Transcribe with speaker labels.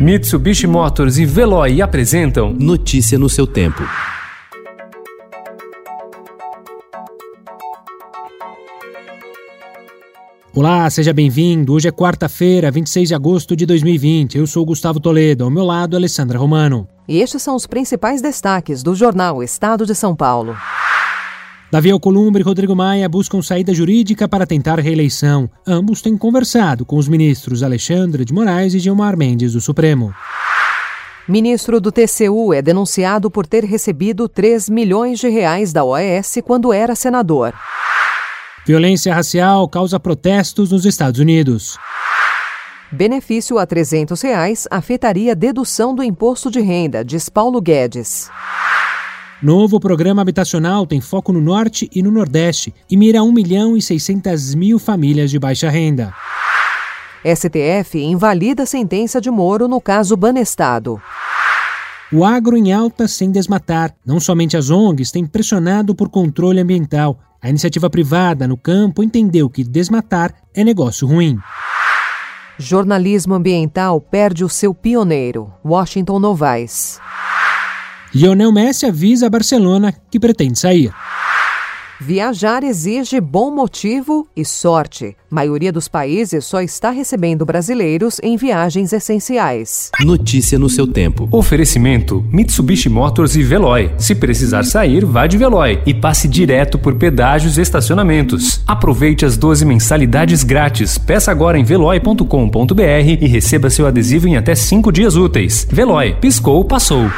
Speaker 1: Mitsubishi Motors e Veloy apresentam
Speaker 2: Notícia no seu tempo.
Speaker 3: Olá, seja bem-vindo. Hoje é quarta-feira, 26 de agosto de 2020. Eu sou Gustavo Toledo, ao meu lado, Alessandra Romano.
Speaker 4: E estes são os principais destaques do jornal Estado de São Paulo.
Speaker 3: Davi Alcolumbre e Rodrigo Maia buscam saída jurídica para tentar reeleição. Ambos têm conversado com os ministros Alexandre de Moraes e Gilmar Mendes do Supremo.
Speaker 4: Ministro do TCU é denunciado por ter recebido 3 milhões de reais da OAS quando era senador.
Speaker 3: Violência racial causa protestos nos Estados Unidos.
Speaker 4: Benefício a 300 reais afetaria dedução do imposto de renda, diz Paulo Guedes.
Speaker 3: Novo programa habitacional tem foco no Norte e no Nordeste e mira 1 milhão e 600 mil famílias de baixa renda.
Speaker 4: STF invalida a sentença de Moro no caso Banestado.
Speaker 3: O agro em alta sem desmatar. Não somente as ONGs têm pressionado por controle ambiental. A iniciativa privada no campo entendeu que desmatar é negócio ruim.
Speaker 4: Jornalismo ambiental perde o seu pioneiro, Washington Novaes.
Speaker 3: Lionel Messi avisa a Barcelona que pretende sair.
Speaker 4: Viajar exige bom motivo e sorte. A maioria dos países só está recebendo brasileiros em viagens essenciais.
Speaker 2: Notícia no seu tempo.
Speaker 1: Oferecimento: Mitsubishi Motors e Veloy. Se precisar sair, vá de Veloy e passe direto por pedágios e estacionamentos. Aproveite as 12 mensalidades grátis. Peça agora em veloy.com.br e receba seu adesivo em até 5 dias úteis. Veloy, piscou, passou.